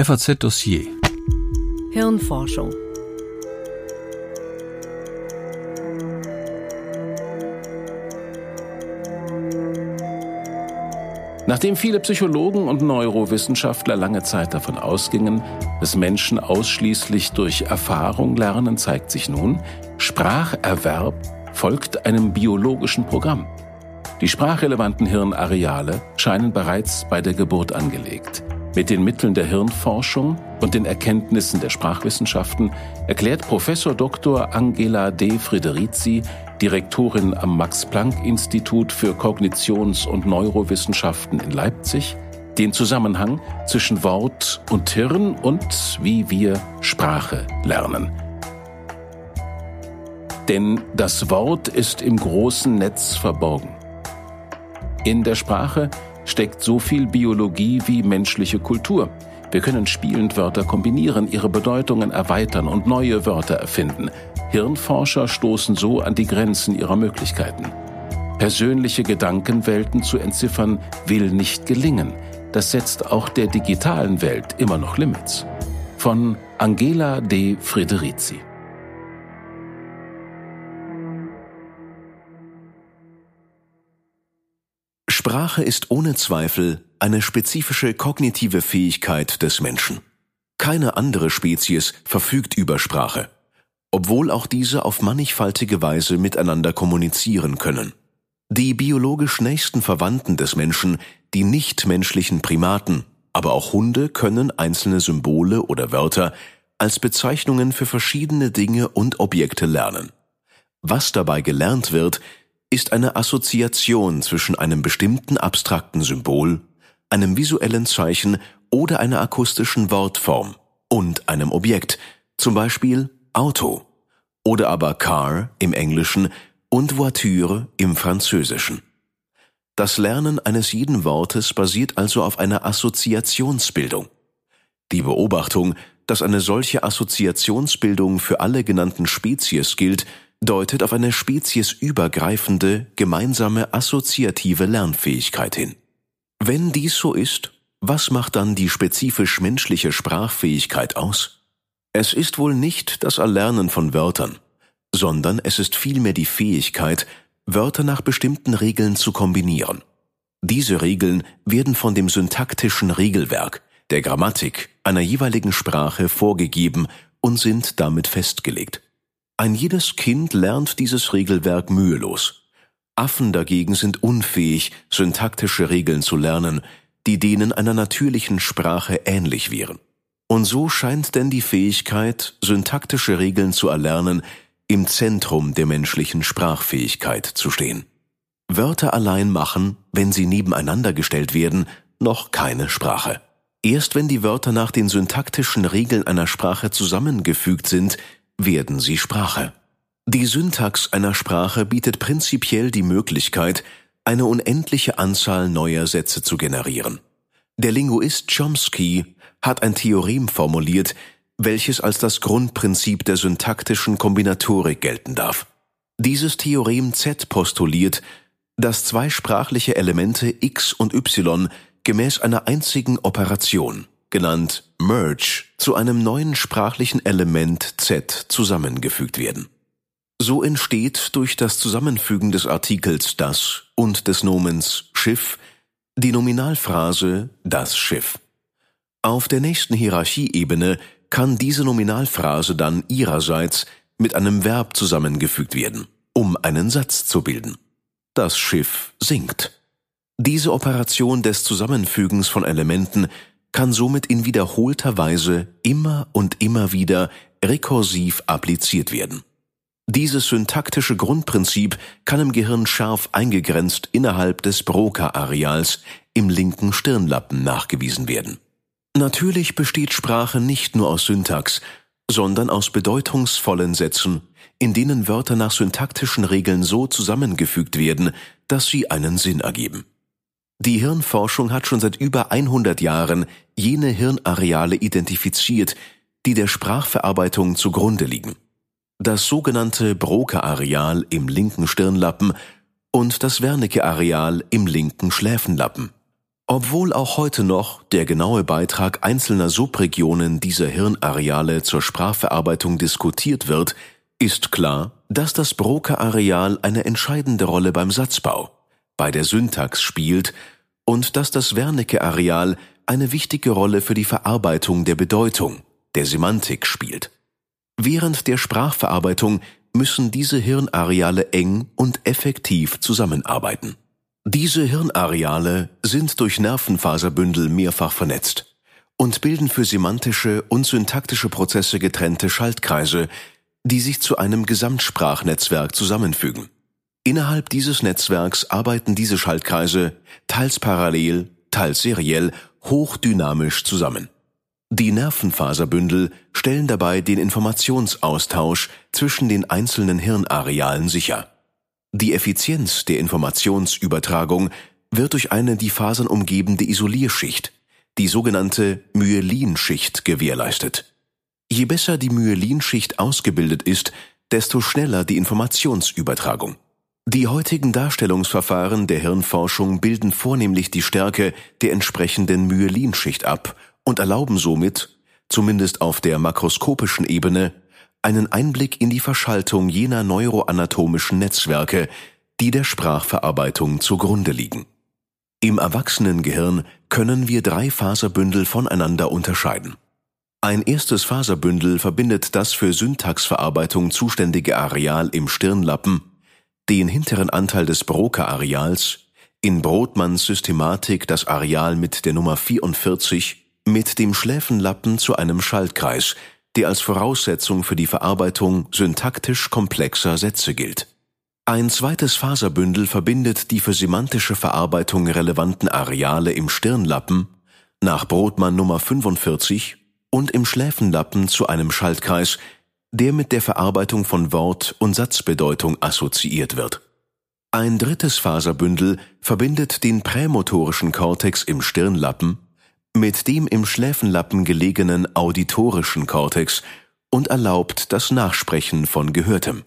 FAZ Dossier Hirnforschung Nachdem viele Psychologen und Neurowissenschaftler lange Zeit davon ausgingen, dass Menschen ausschließlich durch Erfahrung lernen, zeigt sich nun, Spracherwerb folgt einem biologischen Programm. Die sprachrelevanten Hirnareale scheinen bereits bei der Geburt angelegt. Mit den Mitteln der Hirnforschung und den Erkenntnissen der Sprachwissenschaften erklärt Professor Dr. Angela D. Friderizi, Direktorin am Max-Planck-Institut für Kognitions- und Neurowissenschaften in Leipzig, den Zusammenhang zwischen Wort und Hirn und wie wir Sprache lernen. Denn das Wort ist im großen Netz verborgen. In der Sprache steckt so viel Biologie wie menschliche Kultur. Wir können spielend Wörter kombinieren, ihre Bedeutungen erweitern und neue Wörter erfinden. Hirnforscher stoßen so an die Grenzen ihrer Möglichkeiten. Persönliche Gedankenwelten zu entziffern will nicht gelingen. Das setzt auch der digitalen Welt immer noch Limits. Von Angela de Frederici. Sprache ist ohne Zweifel eine spezifische kognitive Fähigkeit des Menschen. Keine andere Spezies verfügt über Sprache, obwohl auch diese auf mannigfaltige Weise miteinander kommunizieren können. Die biologisch nächsten Verwandten des Menschen, die nichtmenschlichen Primaten, aber auch Hunde können einzelne Symbole oder Wörter als Bezeichnungen für verschiedene Dinge und Objekte lernen. Was dabei gelernt wird, ist eine Assoziation zwischen einem bestimmten abstrakten Symbol, einem visuellen Zeichen oder einer akustischen Wortform und einem Objekt, zum Beispiel Auto oder aber Car im Englischen und Voiture im Französischen. Das Lernen eines jeden Wortes basiert also auf einer Assoziationsbildung. Die Beobachtung, dass eine solche Assoziationsbildung für alle genannten Spezies gilt, deutet auf eine speziesübergreifende, gemeinsame assoziative Lernfähigkeit hin. Wenn dies so ist, was macht dann die spezifisch menschliche Sprachfähigkeit aus? Es ist wohl nicht das Erlernen von Wörtern, sondern es ist vielmehr die Fähigkeit, Wörter nach bestimmten Regeln zu kombinieren. Diese Regeln werden von dem syntaktischen Regelwerk, der Grammatik einer jeweiligen Sprache vorgegeben und sind damit festgelegt. Ein jedes Kind lernt dieses Regelwerk mühelos. Affen dagegen sind unfähig, syntaktische Regeln zu lernen, die denen einer natürlichen Sprache ähnlich wären. Und so scheint denn die Fähigkeit, syntaktische Regeln zu erlernen, im Zentrum der menschlichen Sprachfähigkeit zu stehen. Wörter allein machen, wenn sie nebeneinander gestellt werden, noch keine Sprache. Erst wenn die Wörter nach den syntaktischen Regeln einer Sprache zusammengefügt sind, werden sie Sprache. Die Syntax einer Sprache bietet prinzipiell die Möglichkeit, eine unendliche Anzahl neuer Sätze zu generieren. Der Linguist Chomsky hat ein Theorem formuliert, welches als das Grundprinzip der syntaktischen Kombinatorik gelten darf. Dieses Theorem Z postuliert, dass zwei sprachliche Elemente x und y gemäß einer einzigen Operation genannt Merge, zu einem neuen sprachlichen Element Z zusammengefügt werden. So entsteht durch das Zusammenfügen des Artikels das und des Nomens Schiff die Nominalphrase das Schiff. Auf der nächsten Hierarchieebene kann diese Nominalphrase dann ihrerseits mit einem Verb zusammengefügt werden, um einen Satz zu bilden. Das Schiff sinkt. Diese Operation des Zusammenfügens von Elementen kann somit in wiederholter Weise immer und immer wieder rekursiv appliziert werden. Dieses syntaktische Grundprinzip kann im Gehirn scharf eingegrenzt innerhalb des Broca-Areals im linken Stirnlappen nachgewiesen werden. Natürlich besteht Sprache nicht nur aus Syntax, sondern aus bedeutungsvollen Sätzen, in denen Wörter nach syntaktischen Regeln so zusammengefügt werden, dass sie einen Sinn ergeben. Die Hirnforschung hat schon seit über 100 Jahren jene Hirnareale identifiziert, die der Sprachverarbeitung zugrunde liegen. Das sogenannte Broca-Areal im linken Stirnlappen und das Wernicke-Areal im linken Schläfenlappen. Obwohl auch heute noch der genaue Beitrag einzelner Subregionen dieser Hirnareale zur Sprachverarbeitung diskutiert wird, ist klar, dass das Broca-Areal eine entscheidende Rolle beim Satzbau, bei der Syntax spielt und dass das Wernicke-Areal eine wichtige Rolle für die Verarbeitung der Bedeutung, der Semantik spielt. Während der Sprachverarbeitung müssen diese Hirnareale eng und effektiv zusammenarbeiten. Diese Hirnareale sind durch Nervenfaserbündel mehrfach vernetzt und bilden für semantische und syntaktische Prozesse getrennte Schaltkreise, die sich zu einem Gesamtsprachnetzwerk zusammenfügen. Innerhalb dieses Netzwerks arbeiten diese Schaltkreise teils parallel, teils seriell, hochdynamisch zusammen. Die Nervenfaserbündel stellen dabei den Informationsaustausch zwischen den einzelnen Hirnarealen sicher. Die Effizienz der Informationsübertragung wird durch eine die Fasern umgebende Isolierschicht, die sogenannte Myelinschicht, gewährleistet. Je besser die Myelinschicht ausgebildet ist, desto schneller die Informationsübertragung. Die heutigen Darstellungsverfahren der Hirnforschung bilden vornehmlich die Stärke der entsprechenden Myelinschicht ab und erlauben somit, zumindest auf der makroskopischen Ebene, einen Einblick in die Verschaltung jener neuroanatomischen Netzwerke, die der Sprachverarbeitung zugrunde liegen. Im Erwachsenengehirn können wir drei Faserbündel voneinander unterscheiden. Ein erstes Faserbündel verbindet das für Syntaxverarbeitung zuständige Areal im Stirnlappen, den hinteren Anteil des Broca-Areals, in Brodmanns Systematik das Areal mit der Nummer 44, mit dem Schläfenlappen zu einem Schaltkreis, der als Voraussetzung für die Verarbeitung syntaktisch komplexer Sätze gilt. Ein zweites Faserbündel verbindet die für semantische Verarbeitung relevanten Areale im Stirnlappen, nach Brodmann Nummer 45, und im Schläfenlappen zu einem Schaltkreis, der mit der Verarbeitung von Wort- und Satzbedeutung assoziiert wird. Ein drittes Faserbündel verbindet den prämotorischen Kortex im Stirnlappen mit dem im Schläfenlappen gelegenen auditorischen Kortex und erlaubt das Nachsprechen von Gehörtem.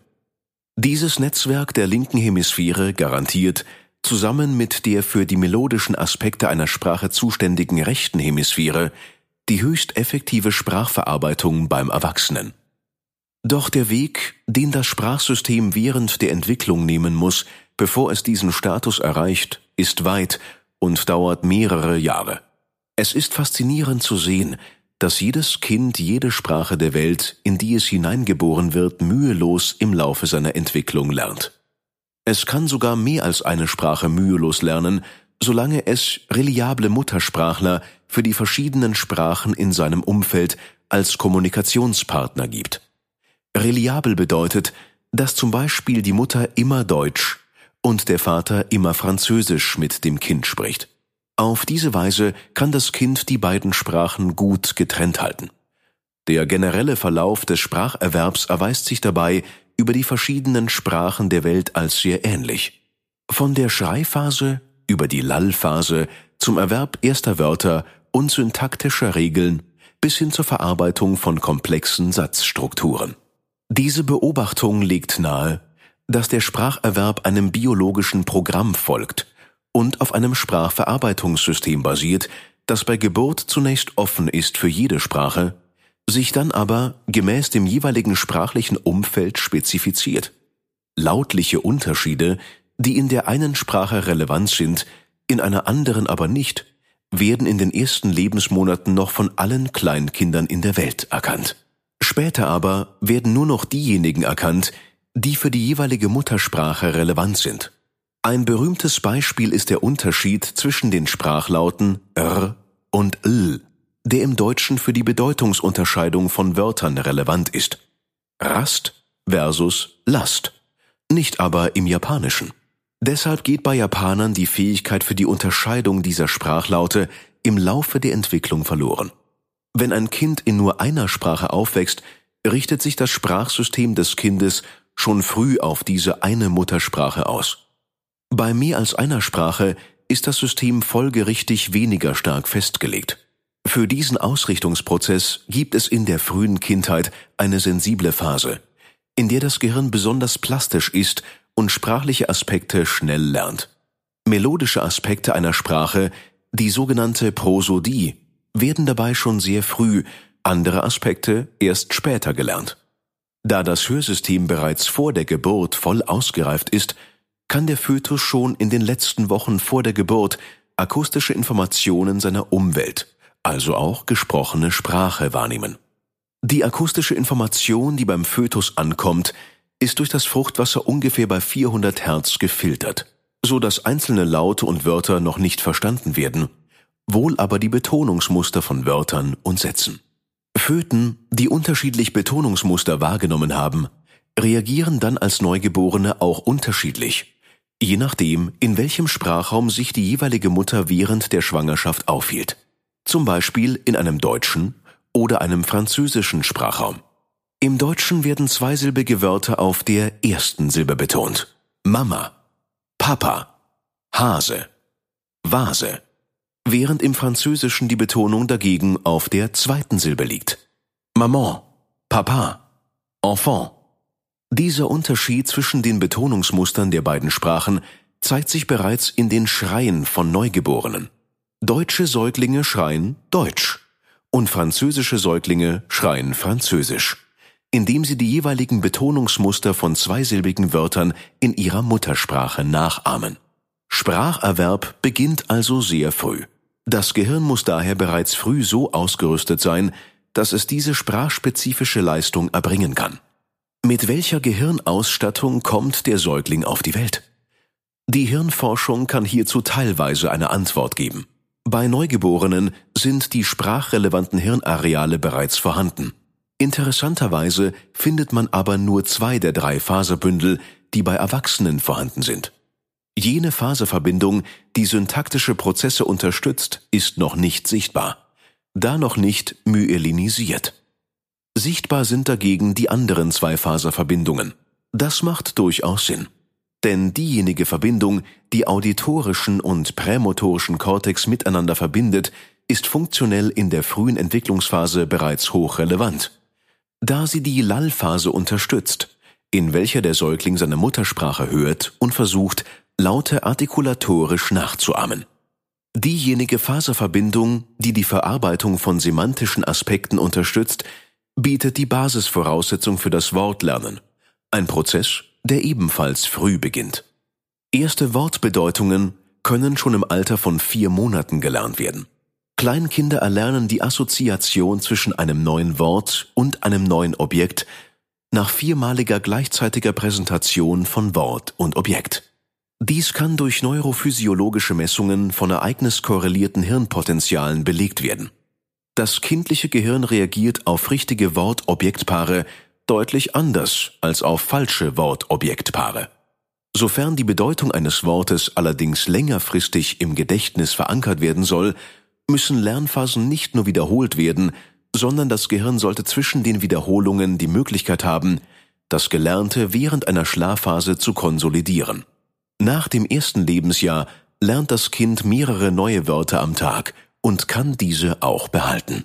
Dieses Netzwerk der linken Hemisphäre garantiert, zusammen mit der für die melodischen Aspekte einer Sprache zuständigen rechten Hemisphäre, die höchst effektive Sprachverarbeitung beim Erwachsenen. Doch der Weg, den das Sprachsystem während der Entwicklung nehmen muss, bevor es diesen Status erreicht, ist weit und dauert mehrere Jahre. Es ist faszinierend zu sehen, dass jedes Kind jede Sprache der Welt, in die es hineingeboren wird, mühelos im Laufe seiner Entwicklung lernt. Es kann sogar mehr als eine Sprache mühelos lernen, solange es reliable Muttersprachler für die verschiedenen Sprachen in seinem Umfeld als Kommunikationspartner gibt. Reliabel bedeutet, dass zum Beispiel die Mutter immer Deutsch und der Vater immer Französisch mit dem Kind spricht. Auf diese Weise kann das Kind die beiden Sprachen gut getrennt halten. Der generelle Verlauf des Spracherwerbs erweist sich dabei über die verschiedenen Sprachen der Welt als sehr ähnlich. Von der Schreiphase über die Lallphase zum Erwerb erster Wörter und syntaktischer Regeln bis hin zur Verarbeitung von komplexen Satzstrukturen. Diese Beobachtung legt nahe, dass der Spracherwerb einem biologischen Programm folgt und auf einem Sprachverarbeitungssystem basiert, das bei Geburt zunächst offen ist für jede Sprache, sich dann aber gemäß dem jeweiligen sprachlichen Umfeld spezifiziert. Lautliche Unterschiede, die in der einen Sprache relevant sind, in einer anderen aber nicht, werden in den ersten Lebensmonaten noch von allen Kleinkindern in der Welt erkannt. Später aber werden nur noch diejenigen erkannt, die für die jeweilige Muttersprache relevant sind. Ein berühmtes Beispiel ist der Unterschied zwischen den Sprachlauten r und l, der im Deutschen für die Bedeutungsunterscheidung von Wörtern relevant ist. Rast versus Last, nicht aber im Japanischen. Deshalb geht bei Japanern die Fähigkeit für die Unterscheidung dieser Sprachlaute im Laufe der Entwicklung verloren. Wenn ein Kind in nur einer Sprache aufwächst, richtet sich das Sprachsystem des Kindes schon früh auf diese eine Muttersprache aus. Bei mehr als einer Sprache ist das System folgerichtig weniger stark festgelegt. Für diesen Ausrichtungsprozess gibt es in der frühen Kindheit eine sensible Phase, in der das Gehirn besonders plastisch ist und sprachliche Aspekte schnell lernt. Melodische Aspekte einer Sprache, die sogenannte Prosodie, werden dabei schon sehr früh, andere Aspekte erst später gelernt. Da das Hörsystem bereits vor der Geburt voll ausgereift ist, kann der Fötus schon in den letzten Wochen vor der Geburt akustische Informationen seiner Umwelt, also auch gesprochene Sprache wahrnehmen. Die akustische Information, die beim Fötus ankommt, ist durch das Fruchtwasser ungefähr bei 400 Hertz gefiltert, so dass einzelne Laute und Wörter noch nicht verstanden werden, wohl aber die Betonungsmuster von Wörtern und Sätzen. Föten, die unterschiedlich Betonungsmuster wahrgenommen haben, reagieren dann als Neugeborene auch unterschiedlich, je nachdem, in welchem Sprachraum sich die jeweilige Mutter während der Schwangerschaft aufhielt. Zum Beispiel in einem deutschen oder einem französischen Sprachraum. Im Deutschen werden zweisilbige Wörter auf der ersten Silbe betont. Mama, Papa, Hase, Vase während im Französischen die Betonung dagegen auf der zweiten Silbe liegt. Maman, Papa, Enfant. Dieser Unterschied zwischen den Betonungsmustern der beiden Sprachen zeigt sich bereits in den Schreien von Neugeborenen. Deutsche Säuglinge schreien Deutsch und französische Säuglinge schreien Französisch, indem sie die jeweiligen Betonungsmuster von zweisilbigen Wörtern in ihrer Muttersprache nachahmen. Spracherwerb beginnt also sehr früh. Das Gehirn muss daher bereits früh so ausgerüstet sein, dass es diese sprachspezifische Leistung erbringen kann. Mit welcher Gehirnausstattung kommt der Säugling auf die Welt? Die Hirnforschung kann hierzu teilweise eine Antwort geben. Bei Neugeborenen sind die sprachrelevanten Hirnareale bereits vorhanden. Interessanterweise findet man aber nur zwei der drei Faserbündel, die bei Erwachsenen vorhanden sind. Jene Faserverbindung, die syntaktische Prozesse unterstützt, ist noch nicht sichtbar, da noch nicht myelinisiert. Sichtbar sind dagegen die anderen zwei Faserverbindungen. Das macht durchaus Sinn. Denn diejenige Verbindung, die auditorischen und prämotorischen Kortex miteinander verbindet, ist funktionell in der frühen Entwicklungsphase bereits hochrelevant. Da sie die Lallphase unterstützt, in welcher der Säugling seine Muttersprache hört und versucht, Laute artikulatorisch nachzuahmen. Diejenige Faserverbindung, die die Verarbeitung von semantischen Aspekten unterstützt, bietet die Basisvoraussetzung für das Wortlernen, ein Prozess, der ebenfalls früh beginnt. Erste Wortbedeutungen können schon im Alter von vier Monaten gelernt werden. Kleinkinder erlernen die Assoziation zwischen einem neuen Wort und einem neuen Objekt nach viermaliger gleichzeitiger Präsentation von Wort und Objekt. Dies kann durch neurophysiologische Messungen von ereigniskorrelierten Hirnpotenzialen belegt werden. Das kindliche Gehirn reagiert auf richtige Wort-Objektpaare deutlich anders als auf falsche Wort-Objektpaare. Sofern die Bedeutung eines Wortes allerdings längerfristig im Gedächtnis verankert werden soll, müssen Lernphasen nicht nur wiederholt werden, sondern das Gehirn sollte zwischen den Wiederholungen die Möglichkeit haben, das Gelernte während einer Schlafphase zu konsolidieren. Nach dem ersten Lebensjahr lernt das Kind mehrere neue Wörter am Tag und kann diese auch behalten.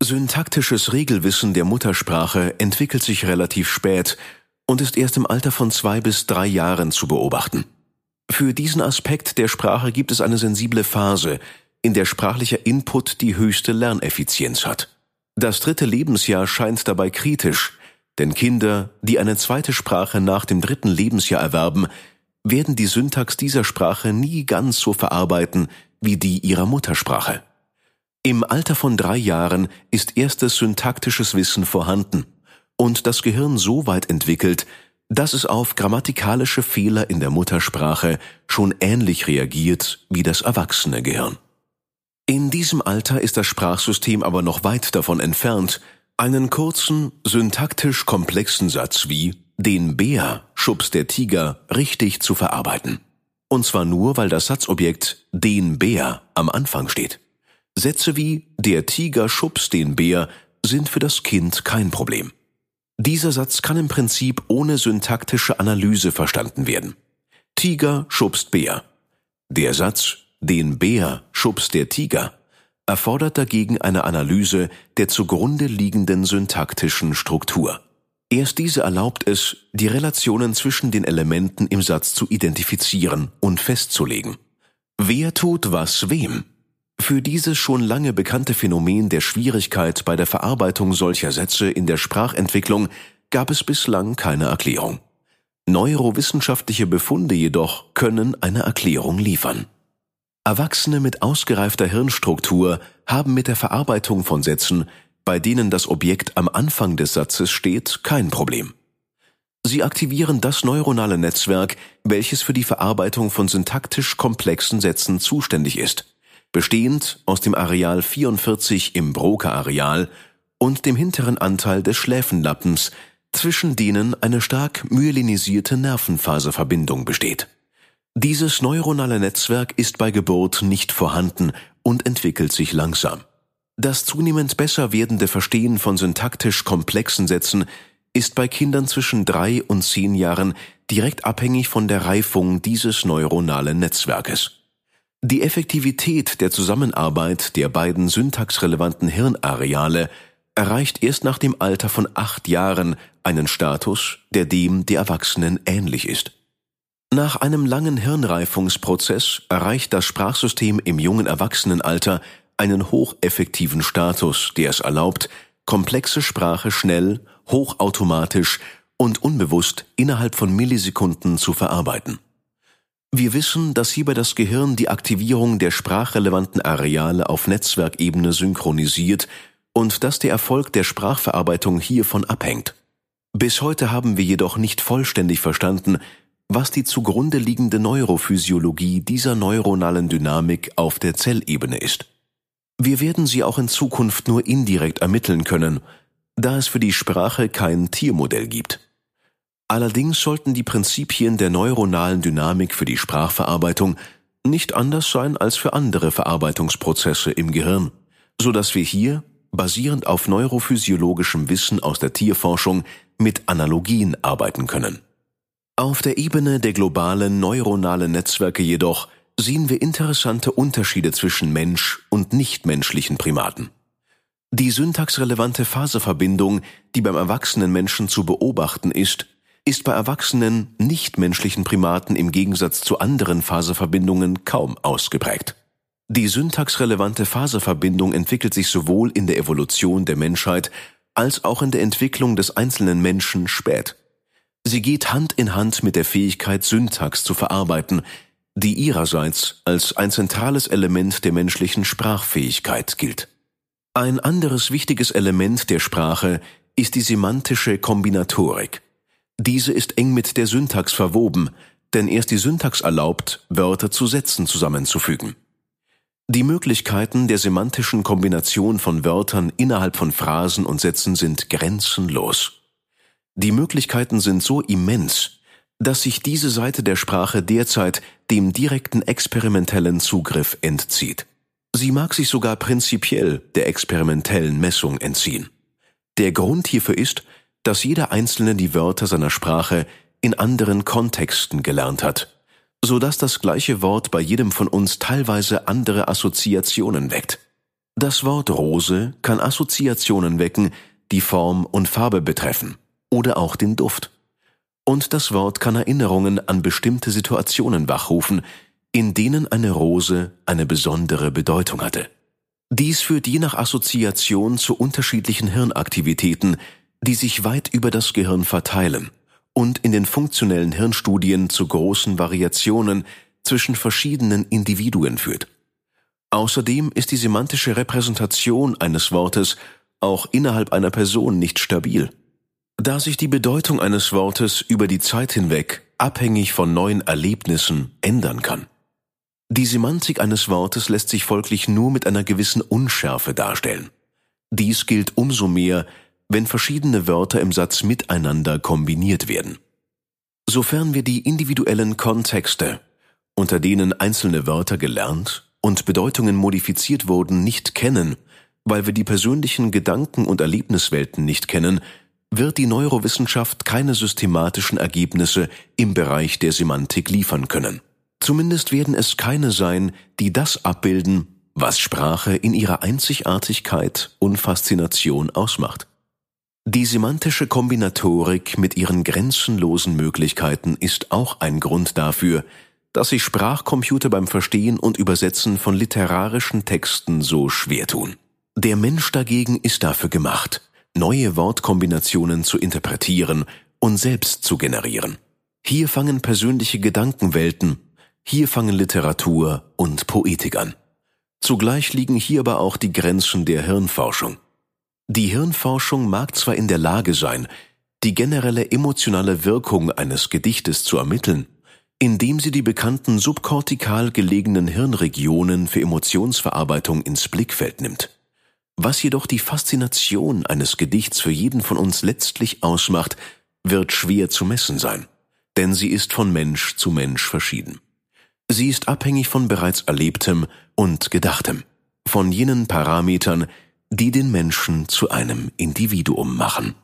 Syntaktisches Regelwissen der Muttersprache entwickelt sich relativ spät und ist erst im Alter von zwei bis drei Jahren zu beobachten. Für diesen Aspekt der Sprache gibt es eine sensible Phase, in der sprachlicher Input die höchste Lerneffizienz hat. Das dritte Lebensjahr scheint dabei kritisch, denn Kinder, die eine zweite Sprache nach dem dritten Lebensjahr erwerben, werden die Syntax dieser Sprache nie ganz so verarbeiten wie die ihrer Muttersprache. Im Alter von drei Jahren ist erstes syntaktisches Wissen vorhanden und das Gehirn so weit entwickelt, dass es auf grammatikalische Fehler in der Muttersprache schon ähnlich reagiert wie das erwachsene Gehirn. In diesem Alter ist das Sprachsystem aber noch weit davon entfernt, einen kurzen, syntaktisch komplexen Satz wie den Bär schubst der Tiger richtig zu verarbeiten. Und zwar nur, weil das Satzobjekt den Bär am Anfang steht. Sätze wie der Tiger schubst den Bär sind für das Kind kein Problem. Dieser Satz kann im Prinzip ohne syntaktische Analyse verstanden werden. Tiger schubst Bär. Der Satz den Bär schubst der Tiger erfordert dagegen eine Analyse der zugrunde liegenden syntaktischen Struktur. Erst diese erlaubt es, die Relationen zwischen den Elementen im Satz zu identifizieren und festzulegen. Wer tut was wem? Für dieses schon lange bekannte Phänomen der Schwierigkeit bei der Verarbeitung solcher Sätze in der Sprachentwicklung gab es bislang keine Erklärung. Neurowissenschaftliche Befunde jedoch können eine Erklärung liefern. Erwachsene mit ausgereifter Hirnstruktur haben mit der Verarbeitung von Sätzen, bei denen das Objekt am Anfang des Satzes steht, kein Problem. Sie aktivieren das neuronale Netzwerk, welches für die Verarbeitung von syntaktisch komplexen Sätzen zuständig ist, bestehend aus dem Areal 44 im Broca-Areal und dem hinteren Anteil des Schläfenlappens, zwischen denen eine stark myelinisierte Nervenfaserverbindung besteht. Dieses neuronale Netzwerk ist bei Geburt nicht vorhanden und entwickelt sich langsam. Das zunehmend besser werdende Verstehen von syntaktisch komplexen Sätzen ist bei Kindern zwischen drei und zehn Jahren direkt abhängig von der Reifung dieses neuronalen Netzwerkes. Die Effektivität der Zusammenarbeit der beiden syntaxrelevanten Hirnareale erreicht erst nach dem Alter von acht Jahren einen Status, der dem der Erwachsenen ähnlich ist. Nach einem langen Hirnreifungsprozess erreicht das Sprachsystem im jungen Erwachsenenalter einen hocheffektiven Status, der es erlaubt, komplexe Sprache schnell, hochautomatisch und unbewusst innerhalb von Millisekunden zu verarbeiten. Wir wissen, dass hierbei das Gehirn die Aktivierung der sprachrelevanten Areale auf Netzwerkebene synchronisiert und dass der Erfolg der Sprachverarbeitung hiervon abhängt. Bis heute haben wir jedoch nicht vollständig verstanden, was die zugrunde liegende Neurophysiologie dieser neuronalen Dynamik auf der Zellebene ist. Wir werden sie auch in Zukunft nur indirekt ermitteln können, da es für die Sprache kein Tiermodell gibt. Allerdings sollten die Prinzipien der neuronalen Dynamik für die Sprachverarbeitung nicht anders sein als für andere Verarbeitungsprozesse im Gehirn, so dass wir hier, basierend auf neurophysiologischem Wissen aus der Tierforschung, mit Analogien arbeiten können. Auf der Ebene der globalen neuronalen Netzwerke jedoch sehen wir interessante Unterschiede zwischen Mensch und nichtmenschlichen Primaten. Die syntaxrelevante Phaseverbindung, die beim erwachsenen Menschen zu beobachten ist, ist bei erwachsenen nichtmenschlichen Primaten im Gegensatz zu anderen Phaseverbindungen kaum ausgeprägt. Die syntaxrelevante Phaseverbindung entwickelt sich sowohl in der Evolution der Menschheit als auch in der Entwicklung des einzelnen Menschen spät. Sie geht Hand in Hand mit der Fähigkeit, Syntax zu verarbeiten, die ihrerseits als ein zentrales Element der menschlichen Sprachfähigkeit gilt. Ein anderes wichtiges Element der Sprache ist die semantische Kombinatorik. Diese ist eng mit der Syntax verwoben, denn erst die Syntax erlaubt, Wörter zu Sätzen zusammenzufügen. Die Möglichkeiten der semantischen Kombination von Wörtern innerhalb von Phrasen und Sätzen sind grenzenlos. Die Möglichkeiten sind so immens, dass sich diese Seite der Sprache derzeit dem direkten experimentellen Zugriff entzieht. Sie mag sich sogar prinzipiell der experimentellen Messung entziehen. Der Grund hierfür ist, dass jeder Einzelne die Wörter seiner Sprache in anderen Kontexten gelernt hat, so dass das gleiche Wort bei jedem von uns teilweise andere Assoziationen weckt. Das Wort Rose kann Assoziationen wecken, die Form und Farbe betreffen, oder auch den Duft und das Wort kann Erinnerungen an bestimmte Situationen wachrufen, in denen eine Rose eine besondere Bedeutung hatte. Dies führt je nach Assoziation zu unterschiedlichen Hirnaktivitäten, die sich weit über das Gehirn verteilen und in den funktionellen Hirnstudien zu großen Variationen zwischen verschiedenen Individuen führt. Außerdem ist die semantische Repräsentation eines Wortes auch innerhalb einer Person nicht stabil. Da sich die Bedeutung eines Wortes über die Zeit hinweg abhängig von neuen Erlebnissen ändern kann. Die Semantik eines Wortes lässt sich folglich nur mit einer gewissen Unschärfe darstellen. Dies gilt umso mehr, wenn verschiedene Wörter im Satz miteinander kombiniert werden. Sofern wir die individuellen Kontexte, unter denen einzelne Wörter gelernt und Bedeutungen modifiziert wurden, nicht kennen, weil wir die persönlichen Gedanken und Erlebniswelten nicht kennen, wird die Neurowissenschaft keine systematischen Ergebnisse im Bereich der Semantik liefern können. Zumindest werden es keine sein, die das abbilden, was Sprache in ihrer Einzigartigkeit und Faszination ausmacht. Die semantische Kombinatorik mit ihren grenzenlosen Möglichkeiten ist auch ein Grund dafür, dass sich Sprachcomputer beim Verstehen und Übersetzen von literarischen Texten so schwer tun. Der Mensch dagegen ist dafür gemacht, neue Wortkombinationen zu interpretieren und selbst zu generieren. Hier fangen persönliche Gedankenwelten, hier fangen Literatur und Poetik an. Zugleich liegen hier aber auch die Grenzen der Hirnforschung. Die Hirnforschung mag zwar in der Lage sein, die generelle emotionale Wirkung eines Gedichtes zu ermitteln, indem sie die bekannten subkortikal gelegenen Hirnregionen für Emotionsverarbeitung ins Blickfeld nimmt. Was jedoch die Faszination eines Gedichts für jeden von uns letztlich ausmacht, wird schwer zu messen sein, denn sie ist von Mensch zu Mensch verschieden. Sie ist abhängig von bereits Erlebtem und Gedachtem, von jenen Parametern, die den Menschen zu einem Individuum machen.